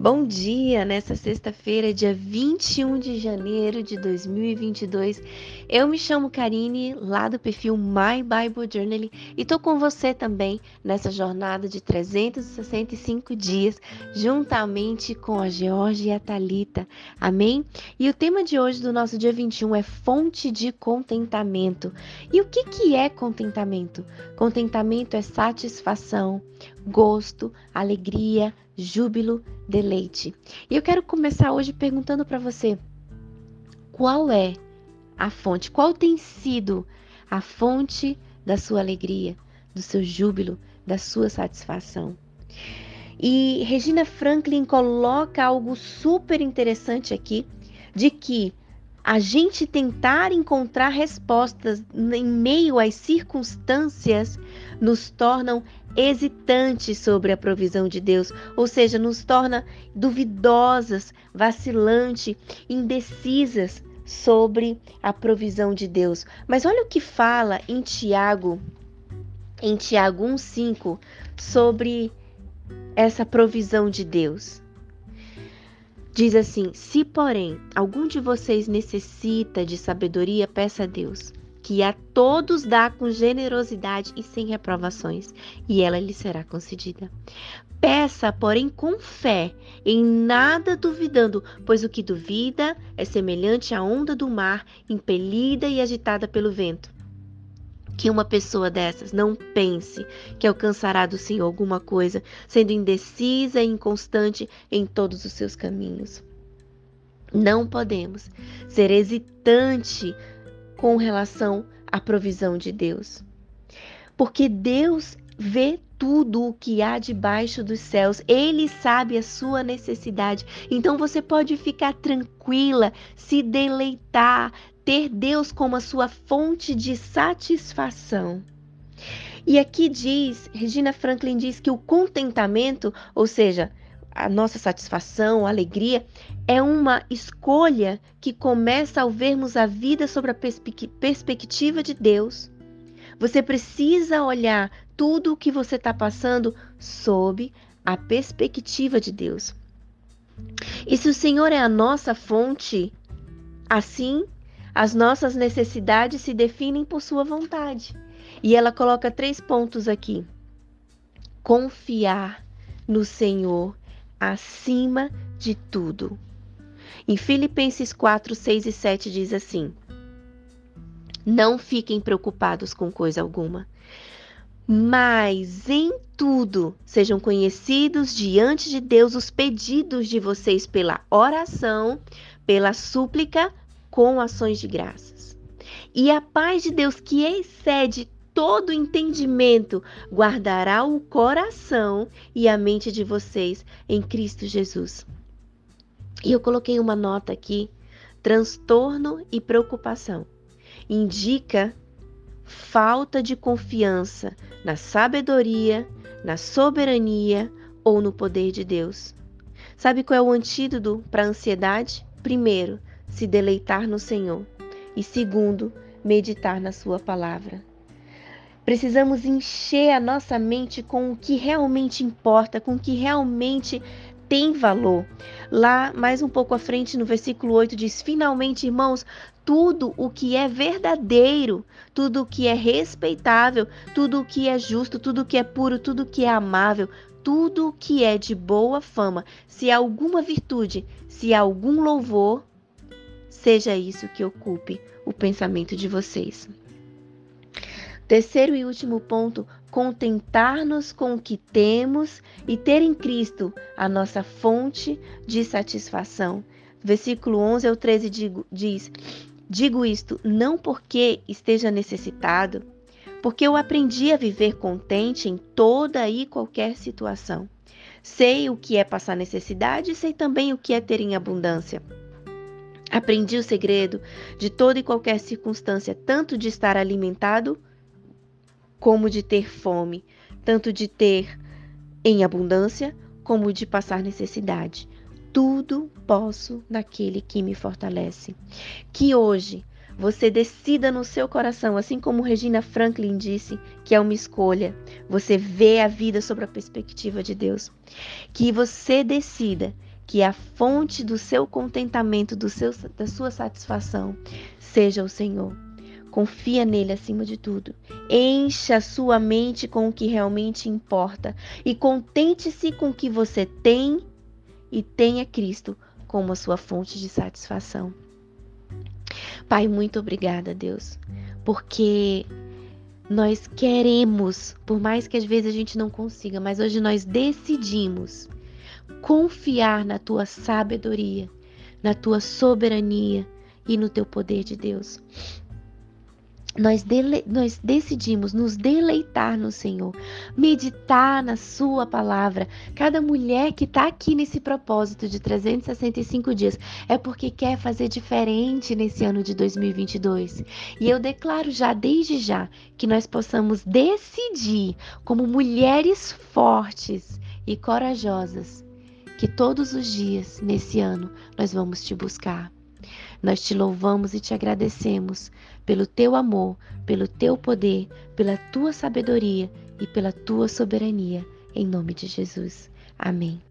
Bom dia nessa sexta-feira, dia 21 de janeiro de 2022. Eu me chamo Karine, lá do perfil My Bible Journal, e tô com você também nessa jornada de 365 dias, juntamente com a Georgia e a Talita. Amém? E o tema de hoje do nosso dia 21 é fonte de contentamento. E o que que é contentamento? Contentamento é satisfação, gosto, alegria, júbilo, deleite. E eu quero começar hoje perguntando para você: qual é a fonte? Qual tem sido a fonte da sua alegria, do seu júbilo, da sua satisfação? E Regina Franklin coloca algo super interessante aqui, de que a gente tentar encontrar respostas em meio às circunstâncias nos tornam hesitantes sobre a provisão de Deus, ou seja, nos torna duvidosas, vacilantes, indecisas sobre a provisão de Deus. Mas olha o que fala em Tiago, em Tiago 1:5 sobre essa provisão de Deus. Diz assim: Se, porém, algum de vocês necessita de sabedoria, peça a Deus, que a todos dá com generosidade e sem reprovações, e ela lhe será concedida. Peça, porém, com fé, em nada duvidando, pois o que duvida é semelhante à onda do mar, impelida e agitada pelo vento que uma pessoa dessas não pense que alcançará do Senhor alguma coisa, sendo indecisa e inconstante em todos os seus caminhos. Não podemos ser hesitante com relação à provisão de Deus. Porque Deus vê tudo o que há debaixo dos céus. Ele sabe a sua necessidade. Então você pode ficar tranquila, se deleitar, ter Deus como a sua fonte de satisfação. E aqui diz, Regina Franklin diz que o contentamento, ou seja, a nossa satisfação, a alegria, é uma escolha que começa ao vermos a vida sobre a perspectiva de Deus. Você precisa olhar tudo o que você está passando sob a perspectiva de Deus. E se o Senhor é a nossa fonte, assim as nossas necessidades se definem por sua vontade. E ela coloca três pontos aqui: confiar no Senhor acima de tudo. Em Filipenses 4, 6 e 7 diz assim: Não fiquem preocupados com coisa alguma, mas em tudo sejam conhecidos diante de Deus os pedidos de vocês pela oração, pela súplica, com ações de graças. E a paz de Deus, que excede todo entendimento, guardará o coração e a mente de vocês em Cristo Jesus. E eu coloquei uma nota aqui: transtorno e preocupação. Indica falta de confiança na sabedoria, na soberania ou no poder de Deus. Sabe qual é o antídoto para a ansiedade? Primeiro, se deleitar no Senhor. E segundo, meditar na Sua palavra. Precisamos encher a nossa mente com o que realmente importa, com o que realmente tem valor. Lá, mais um pouco à frente, no versículo 8, diz: Finalmente, irmãos, tudo o que é verdadeiro, tudo o que é respeitável, tudo o que é justo, tudo o que é puro, tudo o que é amável, tudo o que é de boa fama, se há alguma virtude, se há algum louvor, seja isso que ocupe o pensamento de vocês. Terceiro e último ponto: contentar-nos com o que temos e ter em Cristo a nossa fonte de satisfação. Versículo 11 ao 13 digo, diz: Digo isto não porque esteja necessitado, porque eu aprendi a viver contente em toda e qualquer situação. Sei o que é passar necessidade e sei também o que é ter em abundância. Aprendi o segredo de toda e qualquer circunstância, tanto de estar alimentado como de ter fome, tanto de ter em abundância como de passar necessidade. Tudo posso naquele que me fortalece. Que hoje você decida no seu coração, assim como Regina Franklin disse, que é uma escolha. Você vê a vida sobre a perspectiva de Deus. Que você decida que a fonte do seu contentamento, do seu, da sua satisfação, seja o Senhor. Confia nele acima de tudo. Encha sua mente com o que realmente importa e contente-se com o que você tem e tenha Cristo como a sua fonte de satisfação. Pai, muito obrigada, Deus, porque nós queremos, por mais que às vezes a gente não consiga, mas hoje nós decidimos confiar na tua sabedoria, na tua soberania e no teu poder de Deus nós, dele, nós decidimos nos deleitar no Senhor, meditar na Sua palavra. Cada mulher que está aqui nesse propósito de 365 dias é porque quer fazer diferente nesse ano de 2022. E eu declaro já, desde já, que nós possamos decidir, como mulheres fortes e corajosas, que todos os dias nesse ano nós vamos te buscar. Nós te louvamos e te agradecemos pelo teu amor, pelo teu poder, pela tua sabedoria e pela tua soberania. Em nome de Jesus. Amém.